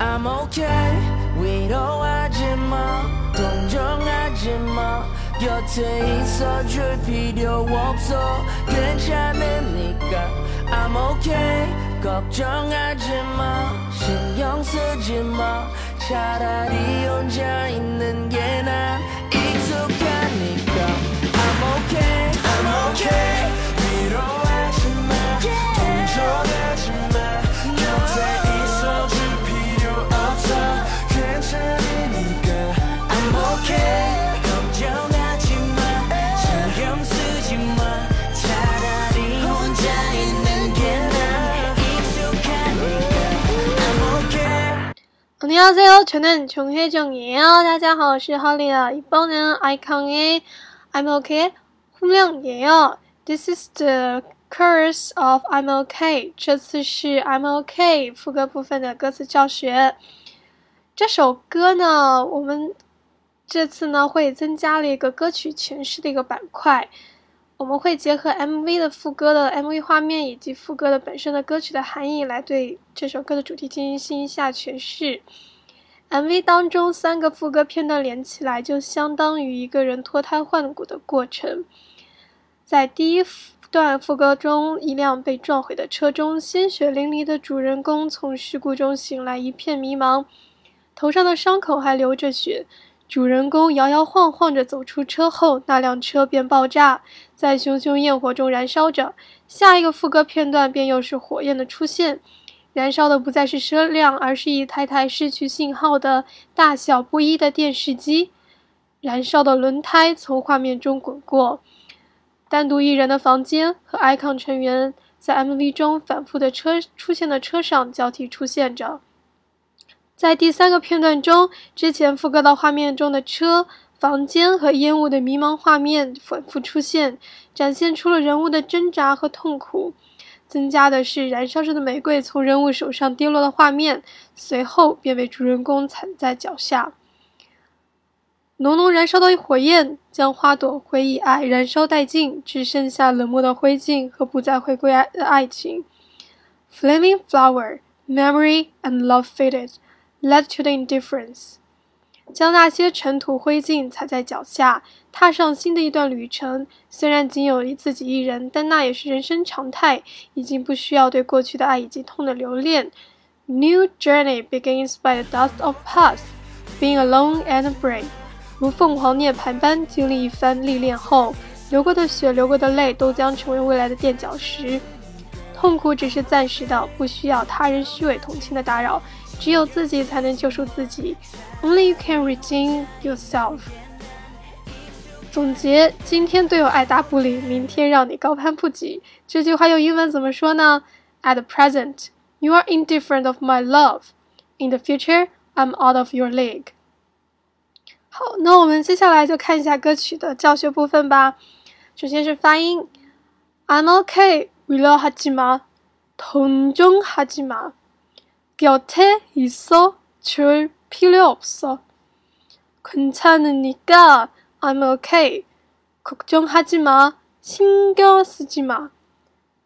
I'm okay. 위로하지 마. 동정하지 마. 곁에 있어줄 필요 없어. 괜찮으니까. I'm okay. 걱정하지 마. 신경 쓰지 마. 차라리 혼자 있는 게 안녕하세요. 저는 정혜정이에요. 大家好，我是 Holly 이번은 아이콘의 I'm okay 훈련이에요. This is the chorus of I'm okay. 这次是 I'm okay 副歌部分的歌词教学。这首歌呢，我们这次呢会增加了一个歌曲诠释的一个板块。我们会结合 MV 的副歌的 MV 画面以及副歌的本身的歌曲的含义，来对这首歌的主题进行一下诠释。 MV 当中三个副歌片段连起来，就相当于一个人脱胎换骨的过程。在第一段副歌中，一辆被撞毁的车中，鲜血淋漓的主人公从事故中醒来，一片迷茫，头上的伤口还流着血。主人公摇摇晃晃着走出车后，那辆车便爆炸，在熊熊焰火中燃烧着。下一个副歌片段便又是火焰的出现，燃烧的不再是车辆，而是一台台失去信号的大小不一的电视机。燃烧的轮胎从画面中滚过，单独一人的房间和 icon 成员在 MV 中反复的车出现的车上交替出现着。在第三个片段中，之前副歌的画面中的车、房间和烟雾的迷茫画面反复出现，展现出了人物的挣扎和痛苦。增加的是燃烧着的玫瑰从人物手上跌落的画面，随后便被主人公踩在脚下。浓浓燃烧的火焰将花朵、回忆、爱燃烧殆尽，只剩下冷漠的灰烬和不再回归爱的爱情。Flaming flower, memory and love faded. Led to the indifference，将那些尘土灰烬踩在脚下，踏上新的一段旅程。虽然仅有自己一人，但那也是人生常态。已经不需要对过去的爱以及痛的留恋。New journey begins by the dust of past, being alone and brave。如凤凰涅槃般经历一番历练后，流过的血、流过的泪，都将成为未来的垫脚石。痛苦只是暂时的，不需要他人虚伪同情的打扰。只有自己才能救赎自己，Only you can redeem yourself。总结：今天对我爱答不理，明天让你高攀不起。这句话用英文怎么说呢？At present, you are indifferent of my love. In the future, I'm out of your league. 好，那我们接下来就看一下歌曲的教学部分吧。首先是发音，I'm okay, 위로하지 마, 동정하지 마。 곁에 있어 줄 필요 없어. 괜찮으니까 I'm okay. 걱정하지 마. 신경 쓰지 마.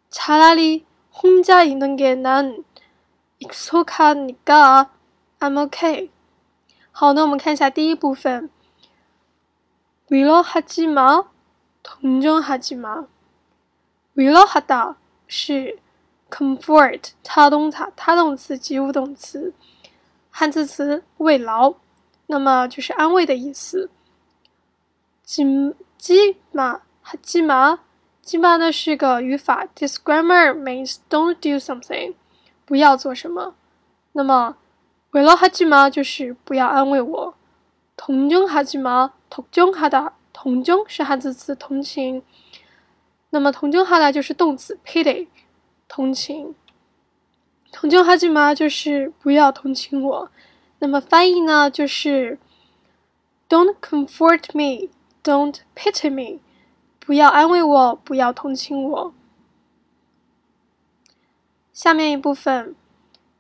차라리 혼자 있는 게 난 익숙하니까 I'm okay. 好，那我们看一下第一部分。 위로하지 마. 동정하지 마. 위로하다 是 comfort 他动它他动词及物动词，汉字词慰劳，那么就是安慰的意思。 鸡鸡嘛鸡嘛鸡嘛呢是个语法，this grammar means don't do something，不要做什么。那么为了哈鸡嘛就是不要安慰我。同情哈鸡嘛同情哈达同情是汉字词同情，那么同情哈达就是动词 pity。同情，同情哈吉玛就是不要同情我。那么翻译呢，就是 Don't comfort me, don't pity me，不要安慰我，不要同情我。下面一部分，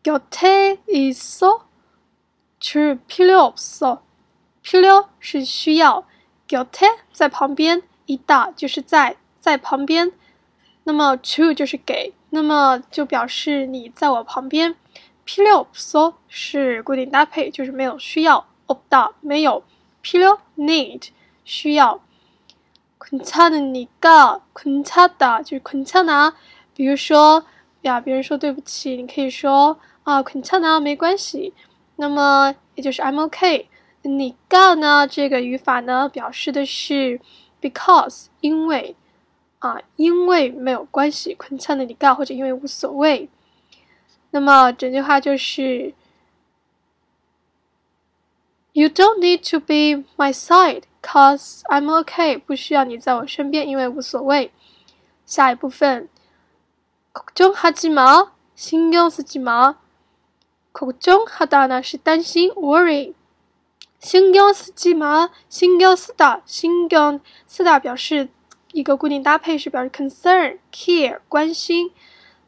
곁에있어줄필요없어필요是需要，곁에在旁边，있다就是在在旁边。那么 to 就是给，那么就表示你在我旁边。 필요없어是固定搭配，就是没有需要。없다没有。필요 need 需要。괜찮으니까괜찮다就是괜찮 아。 比如说呀，别人说对不起，你可以说啊괜찮아没关系。那么也就是 I'm okay。你가呢？这个语法呢，表示的是 because 因为啊，因为没有关系，괜찮으니까或者因为无所谓。那么整句话就是 You don't need to be my side, cause I'm okay。不需要你在我身边，因为无所谓。下一部分，걱정하지마신경쓰지마걱정하다呢是担心 worry。신경쓰지마신경쓰다신경쓰다表示一个固定搭配是表示 concern care 关心。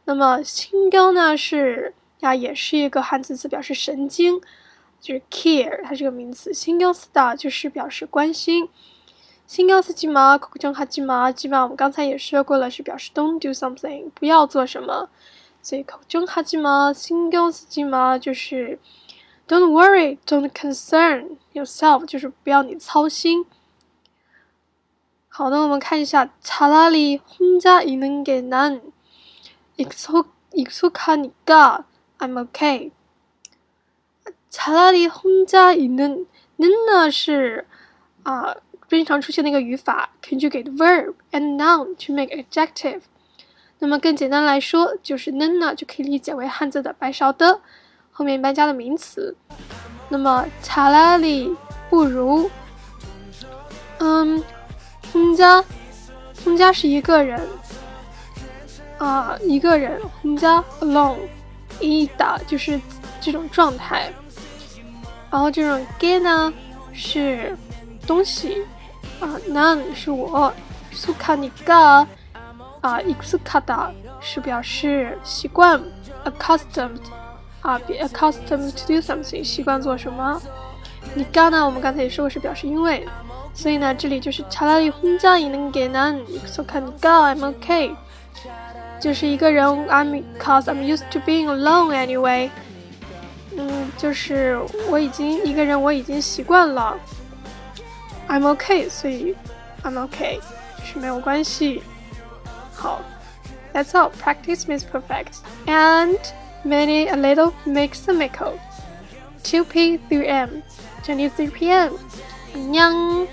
那么신경呢是呀也是一个汉字词，表示神经， 就是 care 它是个名词。신경쓰다就是表示关心。신경쓰지마걱정하지마基本上我们刚才也说过了，是表示 don't do something 不要做什么。所以걱정하지마신경쓰지마就是。Don't worry, don't concern yourself，就是不要你操心。好的，我们看一下，차라리혼자있는게난익숙익숙하니까 I'm okay。 차라리혼자있는는呢是啊经常出现的一个语法，conjugate verb and noun to make adjective。那么更简单来说，就是는呢就可以理解为汉字的白勺的。后面一般加的名词，那么查拉里不如，嗯，轰家，轰家是一个人，啊，一个人，轰家 alone，一打就是这种状态， 然后这种 ge 呢是东西，啊，none 是我，苏卡尼嘎，啊，伊苏卡达是表示习惯，accustomed。啊，be accustomed to do something，习惯做什么？你刚呢？我们刚才也说过是表示因为，所以呢，这里就是查拉里轰炸也能给呢。So can you go? I'm okay。就是一个人，I'm cause I'm used to being alone anyway。就是我已经一个人，我已经习惯了，I'm okay，所以 I'm okay 就是没有关系。好，That's all. Practice makes perfect, and many a little makes a miracle. 2P 3M，整理 3PM，안녕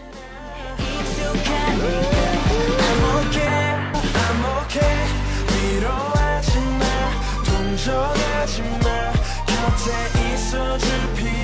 I'm okay. 的纸皮